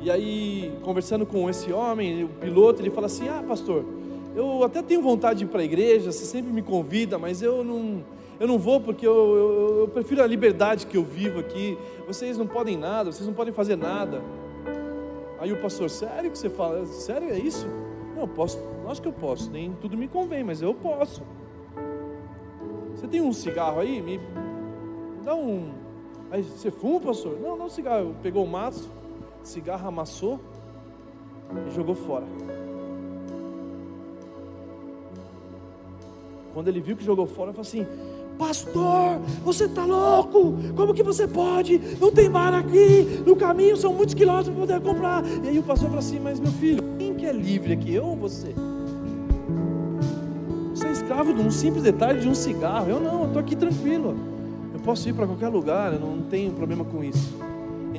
[SPEAKER 2] E aí, conversando com esse homem, o piloto, ele fala assim: Ah, pastor, eu até tenho vontade de ir para a igreja, você sempre me convida, mas eu não, eu não vou porque eu, eu, eu prefiro a liberdade que eu vivo aqui. Vocês não podem nada, vocês não podem fazer nada. Aí o pastor, sério que você fala? Sério é isso? Não, eu posso, acho que eu posso, nem tudo me convém, mas eu posso. Você tem um cigarro aí? Me dá um. Aí você fuma, pastor? Não, não cigarro. Pegou o maço, cigarro amassou e jogou fora. Quando ele viu que jogou fora, ele falou assim: Pastor, você está louco? Como que você pode? Não tem bar aqui, no caminho são muitos quilômetros para poder comprar. E aí o pastor falou assim: Mas meu filho, que é livre aqui, eu ou você? Você é escravo de um simples detalhe de um cigarro. Eu não, eu estou aqui tranquilo. Eu posso ir para qualquer lugar, eu não tenho problema com isso.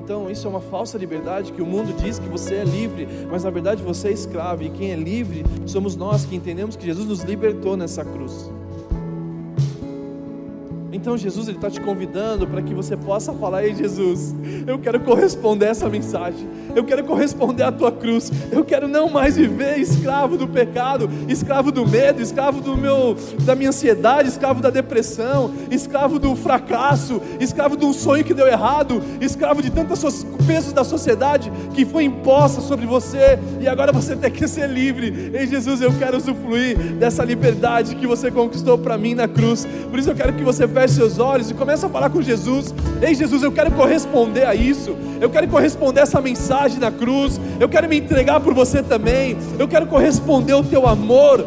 [SPEAKER 2] Então, isso é uma falsa liberdade que o mundo diz que você é livre, mas na verdade você é escravo. E quem é livre somos nós que entendemos que Jesus nos libertou nessa cruz. Então Jesus está te convidando para que você possa falar: Ei Jesus, eu quero corresponder a essa mensagem, eu quero corresponder à tua cruz, eu quero não mais viver escravo do pecado, escravo do medo, escravo do meu, da minha ansiedade, escravo da depressão, escravo do fracasso, escravo de um sonho que deu errado, escravo de tantos pesos da sociedade que foi imposta sobre você e agora você tem que ser livre. Ei Jesus, eu quero usufruir dessa liberdade que você conquistou para mim na cruz. Por isso eu quero que você feche seus olhos e comece a falar com Jesus. Ei, Jesus, eu quero corresponder a isso. Eu quero corresponder a essa mensagem na cruz. Eu quero me entregar por você também. Eu quero corresponder ao teu amor.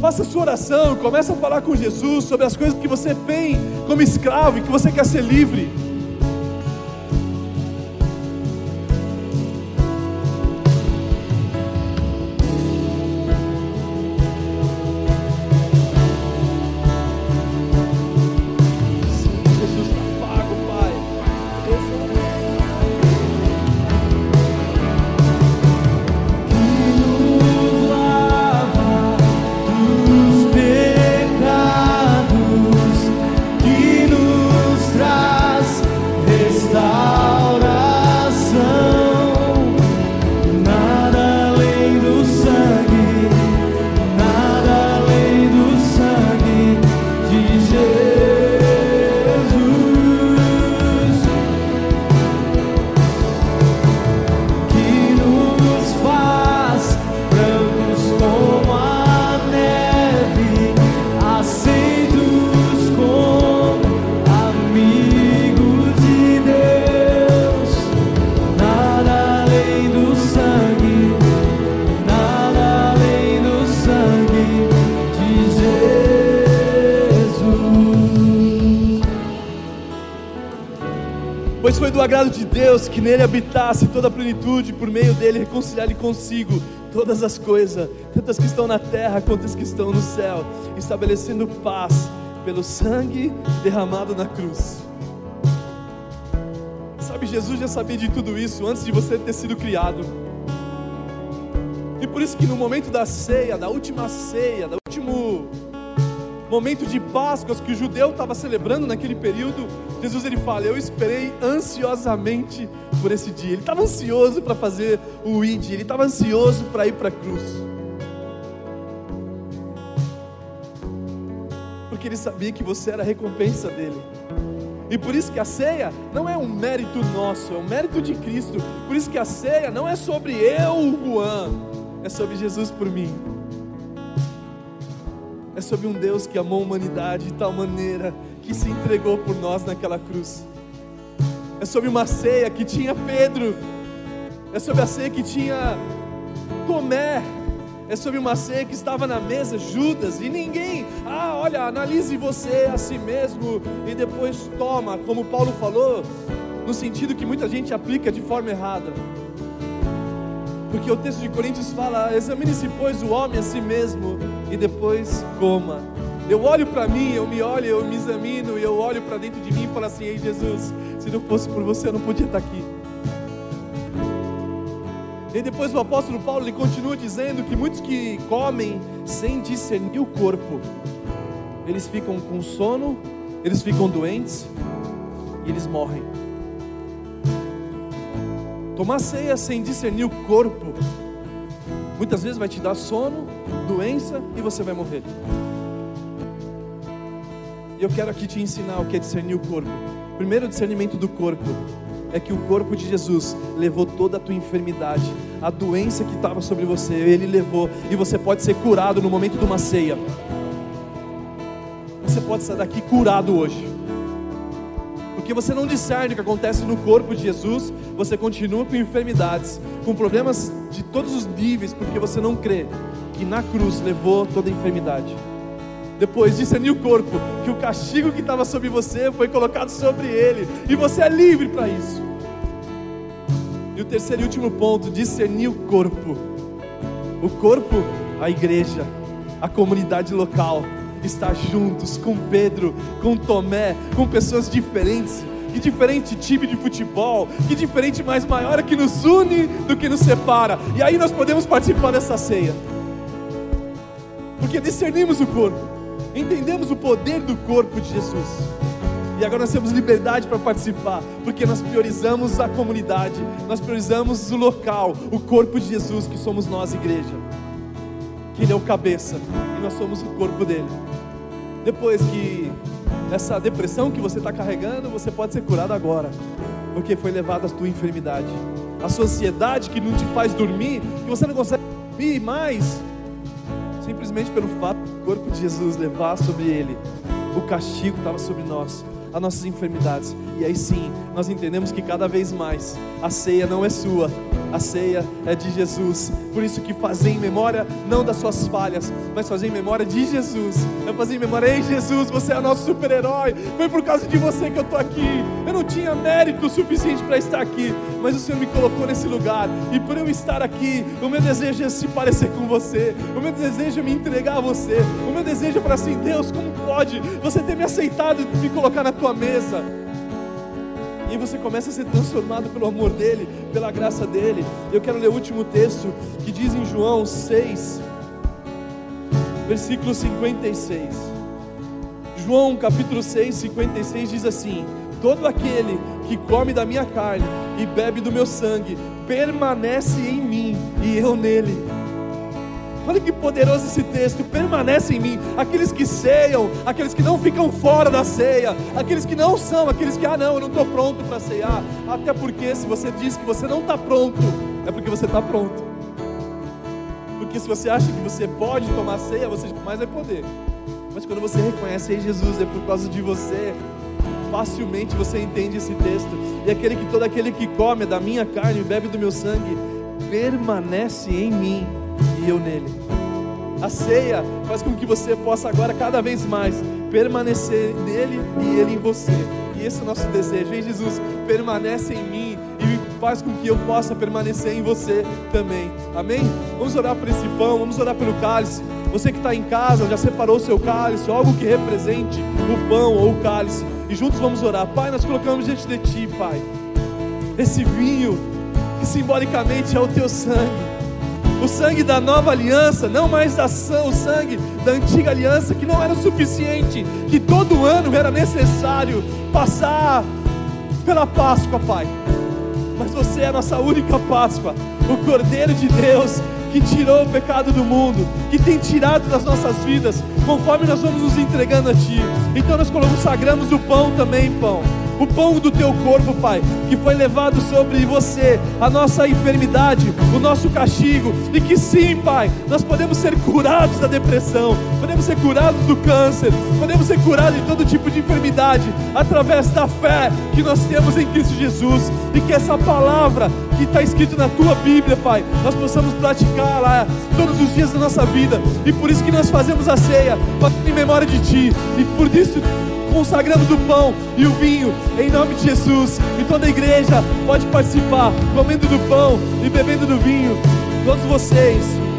[SPEAKER 2] Faça sua oração, comece a falar com Jesus sobre as coisas que você tem como escravo e que você quer ser livre. Deus que nele habitasse toda a plenitude, por meio dele reconciliar-lhe consigo todas as coisas, tanto as que estão na terra quanto as que estão no céu, estabelecendo paz pelo sangue derramado na cruz. Sabe, Jesus já sabia de tudo isso antes de você ter sido criado. E por isso que no momento da ceia, da última ceia, do último momento de Páscoa que o judeu estava celebrando naquele período, Jesus ele fala: Eu esperei ansiosamente por esse dia. Ele estava ansioso para fazer o ID, ele estava ansioso para ir para a cruz. Porque ele sabia que você era a recompensa dele. E por isso que a ceia não é um mérito nosso, é um mérito de Cristo. Por isso que a ceia não é sobre eu, Juan, é sobre Jesus por mim é sobre um Deus que amou a humanidade de tal maneira que se entregou por nós naquela cruz. É sobre uma ceia que tinha Pedro, é sobre a ceia que tinha Tomé, é sobre uma ceia que estava na mesa Judas e ninguém, ah, olha, analise você a si mesmo e depois toma, como Paulo falou, no sentido que muita gente aplica de forma errada. Porque o texto de Coríntios fala: examine-se, pois, o homem a si mesmo e depois coma. Eu olho para mim, eu me olho, eu me examino e eu olho para dentro de mim e falo assim: Ei Jesus, se não fosse por você eu não podia estar aqui. E depois o apóstolo Paulo ele continua dizendo que muitos que comem sem discernir o corpo, eles ficam com sono, eles ficam doentes e eles morrem. Tomar ceia sem discernir o corpo, muitas vezes vai te dar sono, doença e você vai morrer. E eu quero aqui te ensinar o que é discernir o corpo. Primeiro discernimento do corpo é que o corpo de Jesus levou toda a tua enfermidade, a doença que estava sobre você, ele levou, e você pode ser curado no momento de uma ceia. Você pode sair daqui curado hoje porque você não discerne o que acontece no corpo de Jesus, você continua com enfermidades, com problemas de todos os níveis, porque você não crê que na cruz levou toda a enfermidade. Depois discernir o corpo, que o castigo que estava sobre você foi colocado sobre ele, e você é livre para isso. E o terceiro e último ponto, discernir o corpo. O corpo, a igreja, a comunidade local estar juntos com Pedro, com Tomé, com pessoas diferentes. Que diferente time de futebol, que diferente mais maior que nos une do que nos separa. E aí nós podemos participar dessa ceia. Porque discernimos o corpo, entendemos o poder do corpo de Jesus. E agora nós temos liberdade para participar, porque nós priorizamos a comunidade, nós priorizamos o local, o corpo de Jesus, que somos nós, igreja. Que Ele é o cabeça e nós somos o corpo dele. Depois que essa depressão que você está carregando, você pode ser curado agora, porque foi levada a tua enfermidade. A sua ansiedade que não te faz dormir, que você não consegue dormir mais, simplesmente pelo fato do corpo de Jesus levar sobre ele o castigo estava sobre nós, as nossas enfermidades. E aí sim, nós entendemos que cada vez mais a ceia não é sua, a ceia é de Jesus. Por isso que fazer em memória não das suas falhas, mas fazer em memória de Jesus. É fazer em memória, ei Jesus, você é nosso super-herói. Foi por causa de você que eu estou aqui. Eu não tinha mérito suficiente para estar aqui, mas o Senhor me colocou nesse lugar. E por eu estar aqui, o meu desejo é se parecer com você. O meu desejo é me entregar a você. O meu desejo é para assim, Deus, como pode você ter me aceitado e me colocar na tua mesa? E você começa a ser transformado pelo amor dele, pela graça dele. Eu quero ler o último texto que diz em João 6, versículo 56. João capítulo 6, 56 diz assim: Todo aquele que come da minha carne e bebe do meu sangue permanece em mim e eu nele. Olha que poderoso esse texto, permanece em mim. Aqueles que ceiam, aqueles que não ficam fora da ceia, aqueles que não são, aqueles que, ah, não, eu não estou pronto para ceiar. Até porque, se você diz que você não está pronto, é porque você está pronto. Porque se você acha que você pode tomar ceia, você jamais vai poder. Mas quando você reconhece, ei Jesus, é por causa de você, facilmente você entende esse texto. E aquele que todo aquele que come da minha carne e bebe do meu sangue, permanece em mim e eu nele. A ceia faz com que você possa agora cada vez mais permanecer nele e ele em você. E esse é o nosso desejo, hein, Jesus? permanece em mim e faz com que eu possa permanecer em você também. Amém? Vamos orar por esse pão, vamos orar pelo cálice. Você que está em casa, já separou o seu cálice, algo que represente o pão ou o cálice. E juntos vamos orar. Pai, nós colocamos diante de Ti, Pai, esse vinho que simbolicamente é o Teu sangue o sangue da nova aliança, não mais da, o sangue da antiga aliança, que não era suficiente, que todo ano era necessário passar pela Páscoa, Pai. Mas você é a nossa única Páscoa, o Cordeiro de Deus que tirou o pecado do mundo, que tem tirado das nossas vidas, conforme nós vamos nos entregando a Ti. Então nós consagramos o pão também, pão o pão do teu corpo, Pai, que foi levado sobre você, a nossa enfermidade, o nosso castigo, e que sim, Pai, nós podemos ser curados da depressão, podemos ser curados do câncer, podemos ser curados de todo tipo de enfermidade, através da fé que nós temos em Cristo Jesus, e que essa palavra que está escrito na tua Bíblia, Pai, nós possamos praticar lá todos os dias da nossa vida, e por isso que nós fazemos a ceia, em memória de Ti, e por isso consagramos o pão e o vinho em nome de Jesus. E toda a igreja pode participar, comendo do pão e bebendo do vinho. Todos vocês.